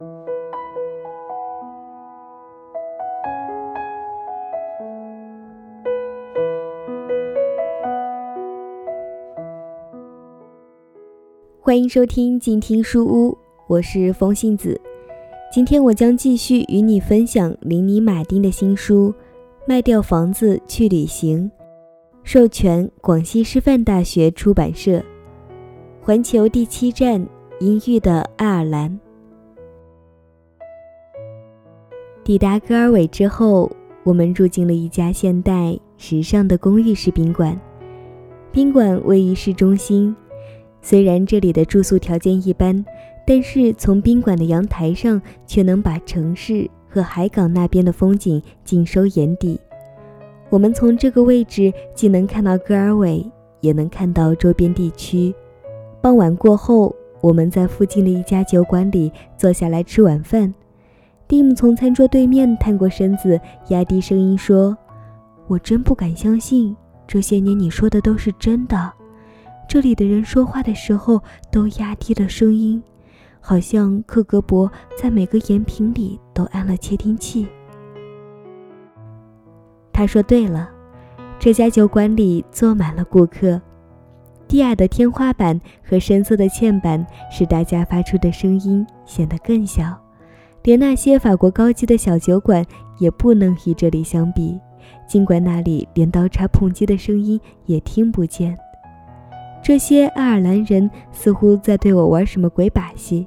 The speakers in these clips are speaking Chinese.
欢迎收听静听书屋，我是风信子。今天我将继续与你分享林尼·马丁的新书《卖掉房子去旅行》，授权广西师范大学出版社。环球第七站：阴郁的爱尔兰。抵达戈尔韦之后，我们住进了一家现代时尚的公寓式宾馆。宾馆位于市中心。虽然这里的住宿条件一般，但是从宾馆的阳台上却能把城市和海港那边的风景尽收眼底。我们从这个位置既能看到戈尔韦，也能看到周边地区。傍晚过后，我们在附近的一家酒馆里坐下来吃晚饭。蒂姆从餐桌对面探过身子，压低声音说：“我真不敢相信，这些年你说的都是真的。”这里的人说话的时候都压低了声音，好像克格勃在每个盐瓶里都安了窃听器。他说：“对了，这家酒馆里坐满了顾客，低矮的天花板和深色的嵌板使大家发出的声音显得更小，连那些法国高级的小酒馆也不能与这里相比。尽管那里连刀叉碰击的声音也听不见。”这些爱尔兰人似乎在对我玩什么鬼把戏。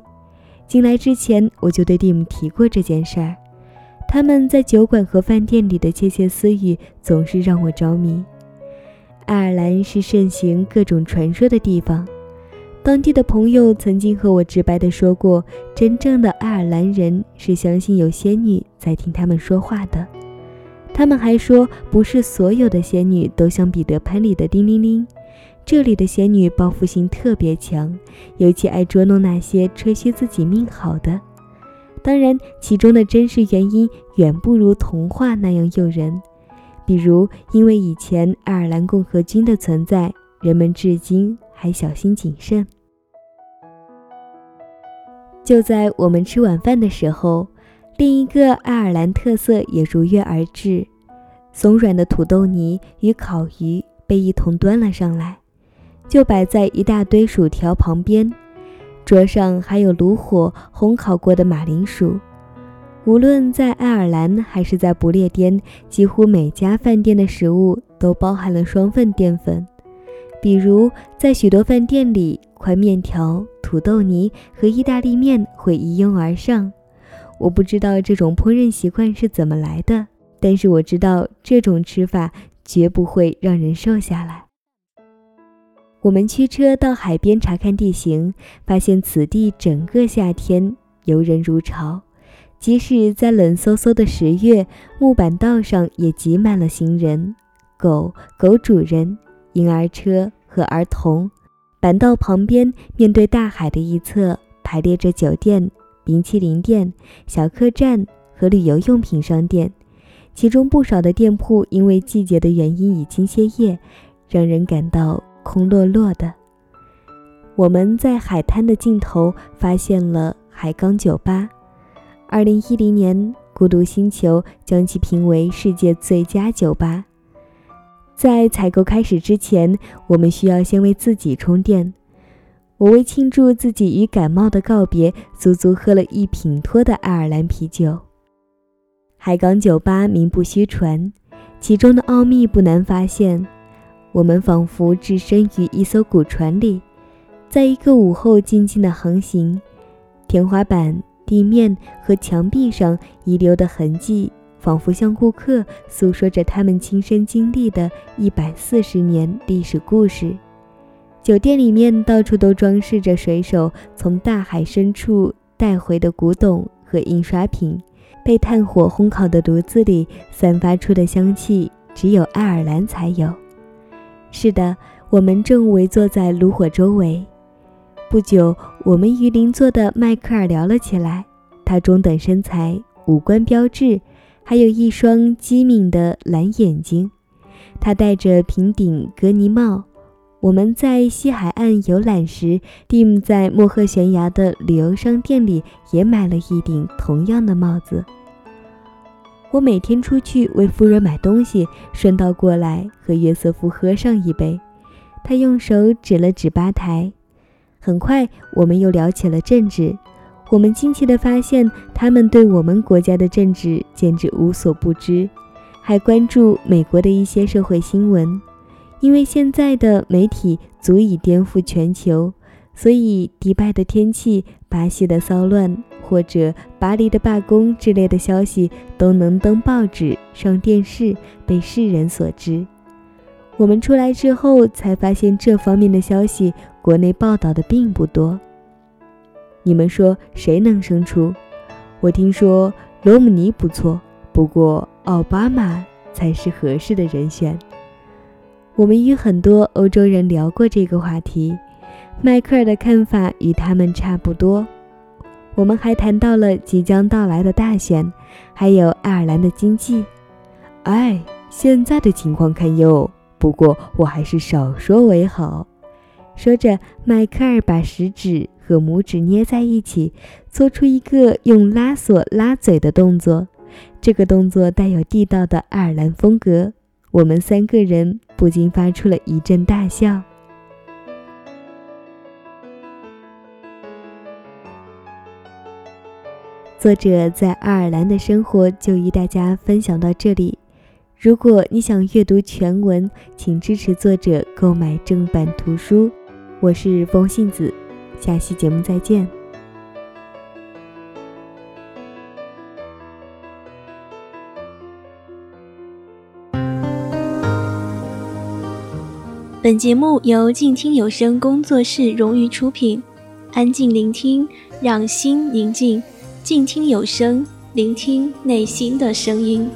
进来之前，我就对蒂姆提过这件事儿。他们在酒馆和饭店里的窃窃私语总是让我着迷。爱尔兰是盛行各种传说的地方。当地的朋友曾经和我直白地说过，真正的爱尔兰人是相信有仙女在听他们说话的。他们还说，不是所有的仙女都像彼得潘里的叮铃铃。这里的仙女报复心特别强，尤其爱捉弄那些吹嘘自己命好的。当然，其中的真实原因远不如童话那样诱人。比如，因为以前爱尔兰共和军的存在，人们至今还小心谨慎。就在我们吃晚饭的时候，另一个爱尔兰特色也如约而至：松软的土豆泥与烤鱼被一同端了上来。就摆在一大堆薯条旁边，桌上还有炉火烘烤过的马铃薯。无论在爱尔兰还是在不列颠，几乎每家饭店的食物都包含了双份淀粉。比如，在许多饭店里，块面条、土豆泥和意大利面会一拥而上。我不知道这种烹饪习惯是怎么来的，但是我知道这种吃法绝不会让人瘦下来。我们驱车到海边查看地形，发现此地整个夏天游人如潮，即使在冷飕飕的十月，木板道上也挤满了行人、狗、狗主人、婴儿车和儿童。板道旁边，面对大海的一侧，排列着酒店、冰淇淋店、小客栈和旅游用品商店，其中不少的店铺因为季节的原因已经歇业，让人感到。空落落的。我们在海滩的尽头发现了海港酒吧。二零一零年，孤独星球将其评为世界最佳酒吧。在采购开始之前，我们需要先为自己充电。我为庆祝自己与感冒的告别，足足喝了一品托的爱尔兰啤酒。海港酒吧名不虚传，其中的奥秘不难发现。我们仿佛置身于一艘古船里，在一个午后静静的航行。天花板、地面和墙壁上遗留的痕迹，仿佛向顾客诉说着他们亲身经历的一百四十年历史故事。酒店里面到处都装饰着水手从大海深处带回的古董和印刷品，被炭火烘烤的炉子里散发出的香气，只有爱尔兰才有。是的，我们正围坐在炉火周围。不久，我们与邻座的迈克尔聊了起来。他中等身材，五官标致，还有一双机敏的蓝眼睛。他戴着平顶格尼帽，我们在西海岸游览时，Dim 在莫赫悬崖的旅游商店里也买了一顶同样的帽子。我每天出去为夫人买东西，顺道过来和约瑟夫喝上一杯。他用手指了指吧台。很快，我们又聊起了政治。我们惊奇地发现，他们对我们国家的政治简直无所不知，还关注美国的一些社会新闻。因为现在的媒体足以颠覆全球，所以迪拜的天气、巴西的骚乱或者巴黎的罢工之类的消息都能登报纸、上电视，被世人所知。我们出来之后才发现，这方面的消息国内报道的并不多。你们说谁能胜出？我听说罗姆尼不错，不过奥巴马才是合适的人选。我们与很多欧洲人聊过这个话题，迈克尔的看法与他们差不多。我们还谈到了即将到来的大选，还有爱尔兰的经济。哎，现在的情况堪忧，不过我还是少说为好。说着，迈克尔把食指和拇指捏在一起，做出一个用拉锁拉嘴的动作。这个动作带有地道的爱尔兰风格。我们三个人不禁发出了一阵大笑。作者在爱尔兰的生活就与大家分享到这里。如果你想阅读全文，请支持作者购买正版图书。我是风信子，下期节目再见。本节目由静听有声工作室荣誉出品，安静聆听，让心宁静，静听有声，聆听内心的声音。